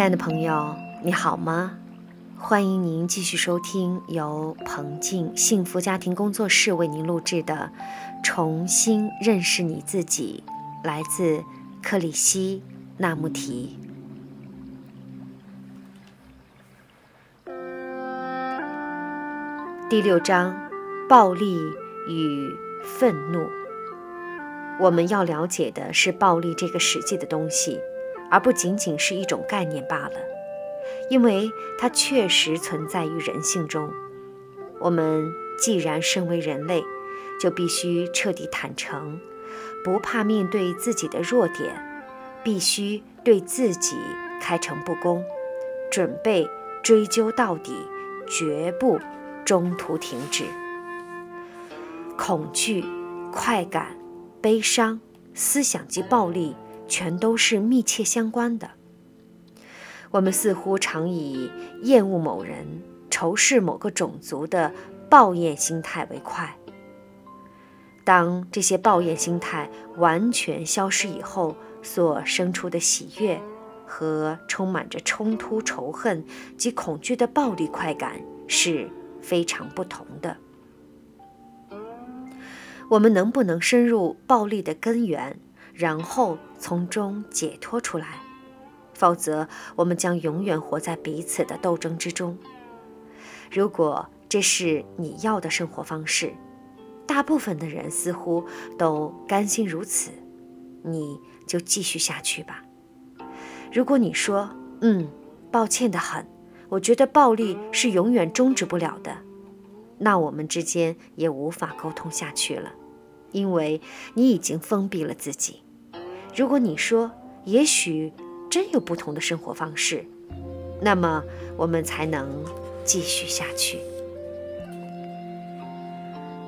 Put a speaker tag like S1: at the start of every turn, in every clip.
S1: 亲爱的朋友，你好吗？欢迎您继续收听由彭静幸福家庭工作室为您录制的《重新认识你自己》，来自克里希那穆提。第六章：暴力与愤怒。我们要了解的是暴力这个实际的东西。而不仅仅是一种概念罢了，因为它确实存在于人性中。我们既然身为人类，就必须彻底坦诚，不怕面对自己的弱点，必须对自己开诚布公，准备追究到底，绝不中途停止。恐惧、快感、悲伤、思想及暴力。全都是密切相关的。我们似乎常以厌恶某人、仇视某个种族的抱怨心态为快。当这些抱怨心态完全消失以后，所生出的喜悦和充满着冲突、仇恨及恐惧的暴力快感是非常不同的。我们能不能深入暴力的根源？然后从中解脱出来，否则我们将永远活在彼此的斗争之中。如果这是你要的生活方式，大部分的人似乎都甘心如此，你就继续下去吧。如果你说“嗯，抱歉的很，我觉得暴力是永远终止不了的”，那我们之间也无法沟通下去了，因为你已经封闭了自己。如果你说也许真有不同的生活方式，那么我们才能继续下去。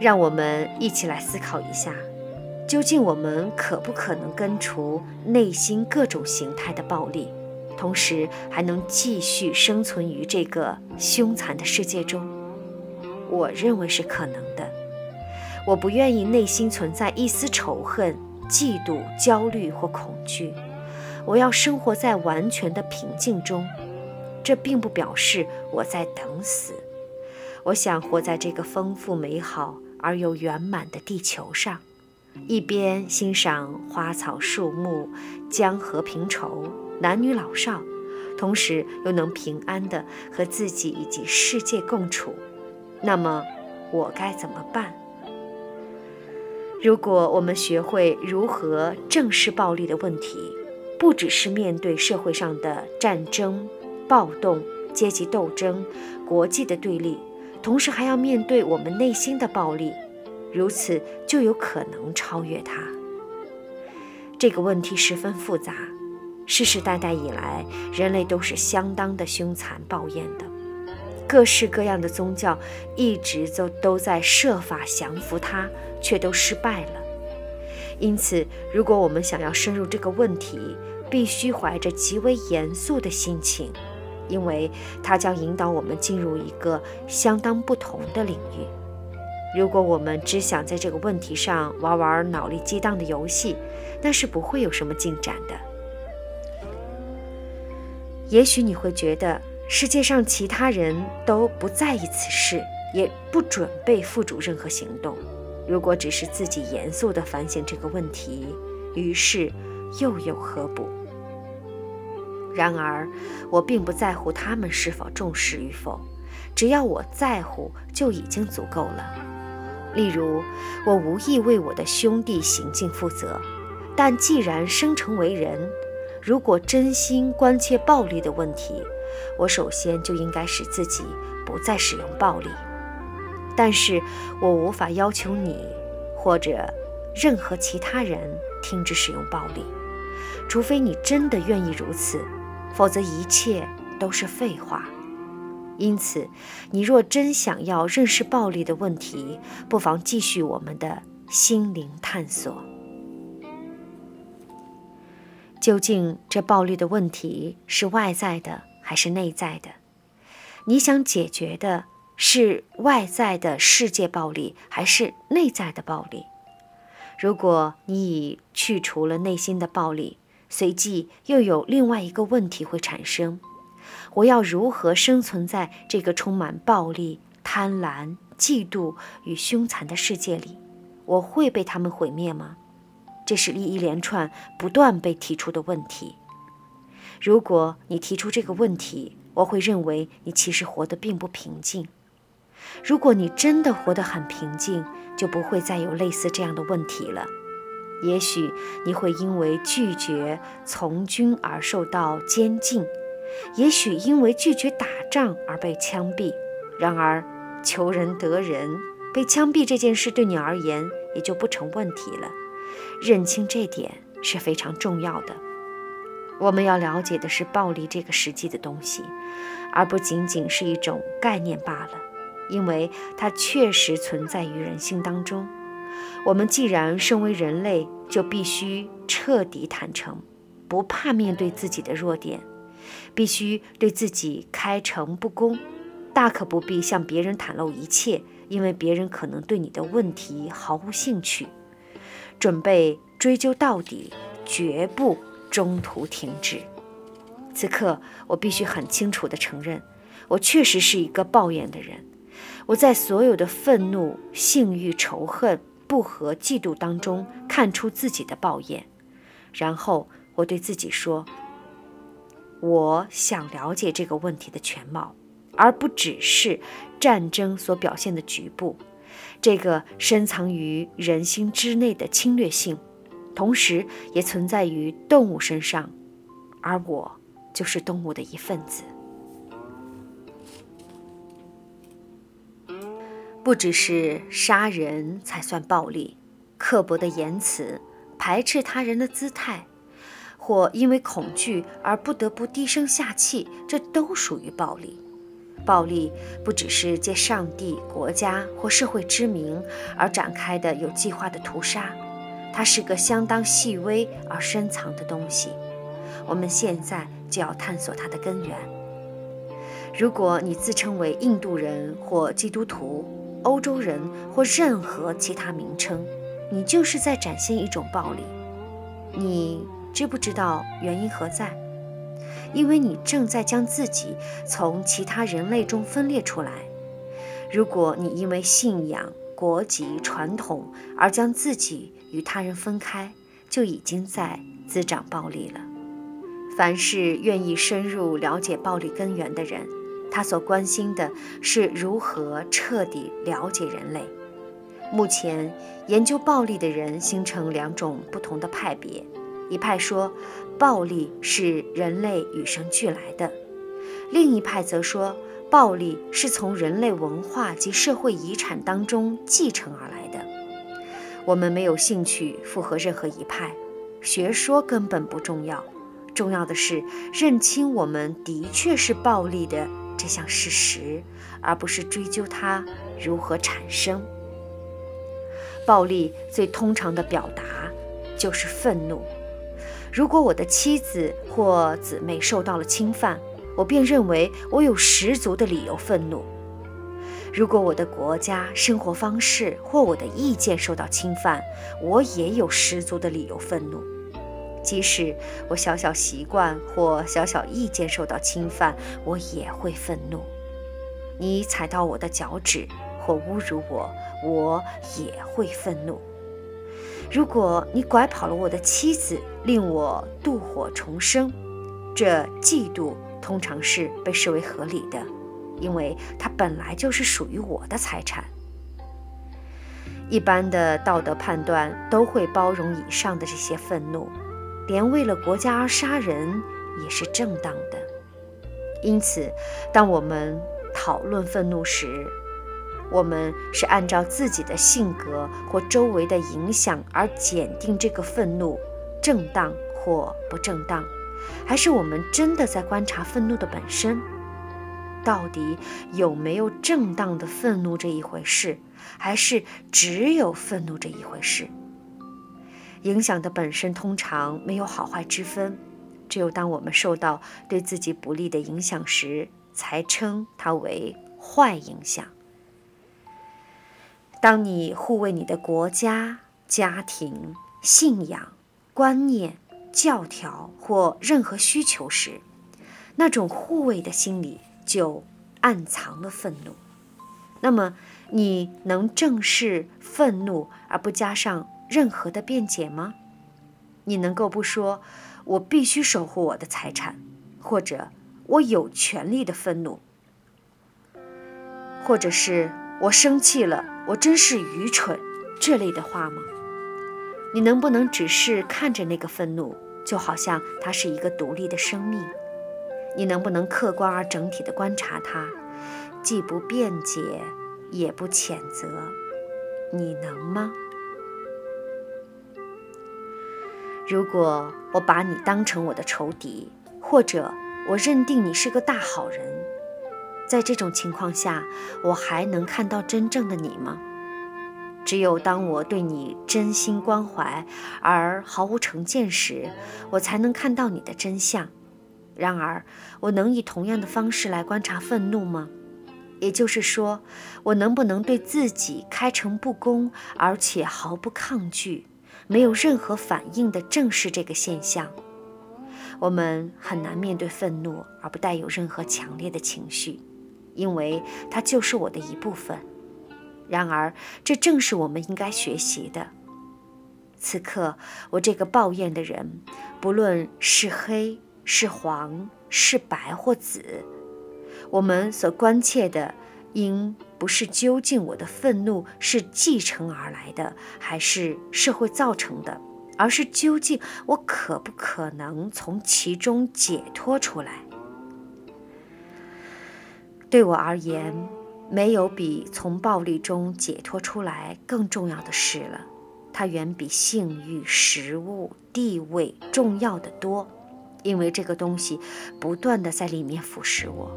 S1: 让我们一起来思考一下，究竟我们可不可能根除内心各种形态的暴力，同时还能继续生存于这个凶残的世界中？我认为是可能的。我不愿意内心存在一丝仇恨。嫉妒、焦虑或恐惧，我要生活在完全的平静中。这并不表示我在等死。我想活在这个丰富、美好而又圆满的地球上，一边欣赏花草树木、江河平畴、男女老少，同时又能平安地和自己以及世界共处。那么，我该怎么办？如果我们学会如何正视暴力的问题，不只是面对社会上的战争、暴动、阶级斗争、国际的对立，同时还要面对我们内心的暴力，如此就有可能超越它。这个问题十分复杂，世世代代以来，人类都是相当的凶残暴厌的，各式各样的宗教一直都都在设法降服它。却都失败了。因此，如果我们想要深入这个问题，必须怀着极为严肃的心情，因为它将引导我们进入一个相当不同的领域。如果我们只想在这个问题上玩玩脑力激荡的游戏，那是不会有什么进展的。也许你会觉得世界上其他人都不在意此事，也不准备付诸任何行动。如果只是自己严肃地反省这个问题，于是又有何补？然而，我并不在乎他们是否重视与否，只要我在乎就已经足够了。例如，我无意为我的兄弟行径负责，但既然生成为人，如果真心关切暴力的问题，我首先就应该使自己不再使用暴力。但是我无法要求你或者任何其他人停止使用暴力，除非你真的愿意如此，否则一切都是废话。因此，你若真想要认识暴力的问题，不妨继续我们的心灵探索。究竟这暴力的问题是外在的还是内在的？你想解决的？是外在的世界暴力，还是内在的暴力？如果你已去除了内心的暴力，随即又有另外一个问题会产生：我要如何生存在这个充满暴力、贪婪、嫉妒与凶残的世界里？我会被他们毁灭吗？这是一一连串不断被提出的问题。如果你提出这个问题，我会认为你其实活得并不平静。如果你真的活得很平静，就不会再有类似这样的问题了。也许你会因为拒绝从军而受到监禁，也许因为拒绝打仗而被枪毙。然而，求人得人，被枪毙这件事对你而言也就不成问题了。认清这点是非常重要的。我们要了解的是暴力这个实际的东西，而不仅仅是一种概念罢了。因为它确实存在于人性当中。我们既然身为人类，就必须彻底坦诚，不怕面对自己的弱点，必须对自己开诚布公，大可不必向别人袒露一切，因为别人可能对你的问题毫无兴趣。准备追究到底，绝不中途停止。此刻，我必须很清楚地承认，我确实是一个抱怨的人。我在所有的愤怒、性欲、仇恨、不和、嫉妒当中看出自己的抱怨，然后我对自己说：“我想了解这个问题的全貌，而不只是战争所表现的局部。这个深藏于人心之内的侵略性，同时也存在于动物身上，而我就是动物的一份子。”不只是杀人才算暴力，刻薄的言辞、排斥他人的姿态，或因为恐惧而不得不低声下气，这都属于暴力。暴力不只是借上帝、国家或社会之名而展开的有计划的屠杀，它是个相当细微而深藏的东西。我们现在就要探索它的根源。如果你自称为印度人或基督徒，欧洲人或任何其他名称，你就是在展现一种暴力。你知不知道原因何在？因为你正在将自己从其他人类中分裂出来。如果你因为信仰、国籍、传统而将自己与他人分开，就已经在滋长暴力了。凡是愿意深入了解暴力根源的人。他所关心的是如何彻底了解人类。目前研究暴力的人形成两种不同的派别：一派说暴力是人类与生俱来的，另一派则说暴力是从人类文化及社会遗产当中继承而来的。我们没有兴趣附和任何一派，学说根本不重要，重要的是认清我们的确是暴力的。这项事实，而不是追究它如何产生。暴力最通常的表达就是愤怒。如果我的妻子或姊妹受到了侵犯，我便认为我有十足的理由愤怒。如果我的国家、生活方式或我的意见受到侵犯，我也有十足的理由愤怒。即使我小小习惯或小小意见受到侵犯，我也会愤怒。你踩到我的脚趾或侮辱我，我也会愤怒。如果你拐跑了我的妻子，令我妒火重生，这嫉妒通常是被视为合理的，因为它本来就是属于我的财产。一般的道德判断都会包容以上的这些愤怒。连为了国家而杀人也是正当的。因此，当我们讨论愤怒时，我们是按照自己的性格或周围的影响而检定这个愤怒正当或不正当，还是我们真的在观察愤怒的本身？到底有没有正当的愤怒这一回事，还是只有愤怒这一回事？影响的本身通常没有好坏之分，只有当我们受到对自己不利的影响时，才称它为坏影响。当你护卫你的国家、家庭、信仰、观念、教条或任何需求时，那种护卫的心里就暗藏了愤怒。那么，你能正视愤怒而不加上任何的辩解吗？你能够不说“我必须守护我的财产”，或者“我有权利的愤怒”，或者是我生气了，我真是愚蠢这类的话吗？你能不能只是看着那个愤怒，就好像它是一个独立的生命？你能不能客观而整体的观察它？既不辩解，也不谴责，你能吗？如果我把你当成我的仇敌，或者我认定你是个大好人，在这种情况下，我还能看到真正的你吗？只有当我对你真心关怀而毫无成见时，我才能看到你的真相。然而，我能以同样的方式来观察愤怒吗？也就是说，我能不能对自己开诚布公，而且毫不抗拒、没有任何反应地正视这个现象？我们很难面对愤怒而不带有任何强烈的情绪，因为它就是我的一部分。然而，这正是我们应该学习的。此刻，我这个抱怨的人，不论是黑是黄是白或紫。我们所关切的，应不是究竟我的愤怒是继承而来的，还是社会造成的，而是究竟我可不可能从其中解脱出来。对我而言，没有比从暴力中解脱出来更重要的事了。它远比性欲、食物、地位重要的多，因为这个东西不断的在里面腐蚀我。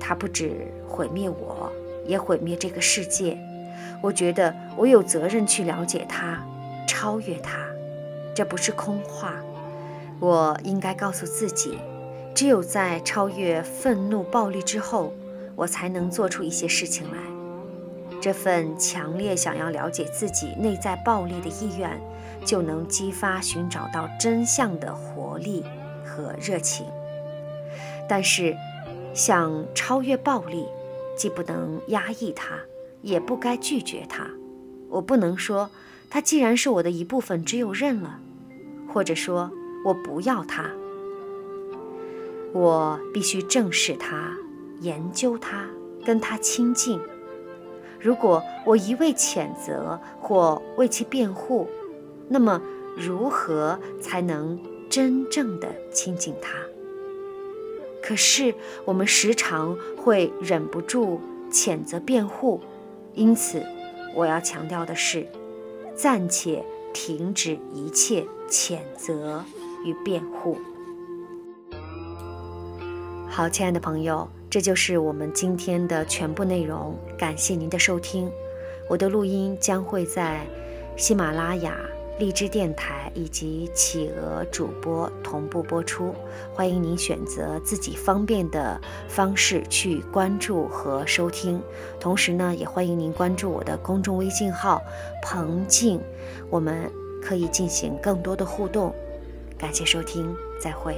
S1: 它不止毁灭我，也毁灭这个世界。我觉得我有责任去了解它，超越它。这不是空话。我应该告诉自己，只有在超越愤怒、暴力之后，我才能做出一些事情来。这份强烈想要了解自己内在暴力的意愿，就能激发寻找到真相的活力和热情。但是。想超越暴力，既不能压抑它，也不该拒绝它。我不能说它既然是我的一部分，只有认了，或者说我不要它。我必须正视它，研究它，跟它亲近。如果我一味谴责或为其辩护，那么如何才能真正的亲近它？可是我们时常会忍不住谴责辩护，因此我要强调的是，暂且停止一切谴责与辩护。好，亲爱的朋友，这就是我们今天的全部内容。感谢您的收听，我的录音将会在喜马拉雅。荔枝电台以及企鹅主播同步播出，欢迎您选择自己方便的方式去关注和收听。同时呢，也欢迎您关注我的公众微信号“彭静”，我们可以进行更多的互动。感谢收听，再会。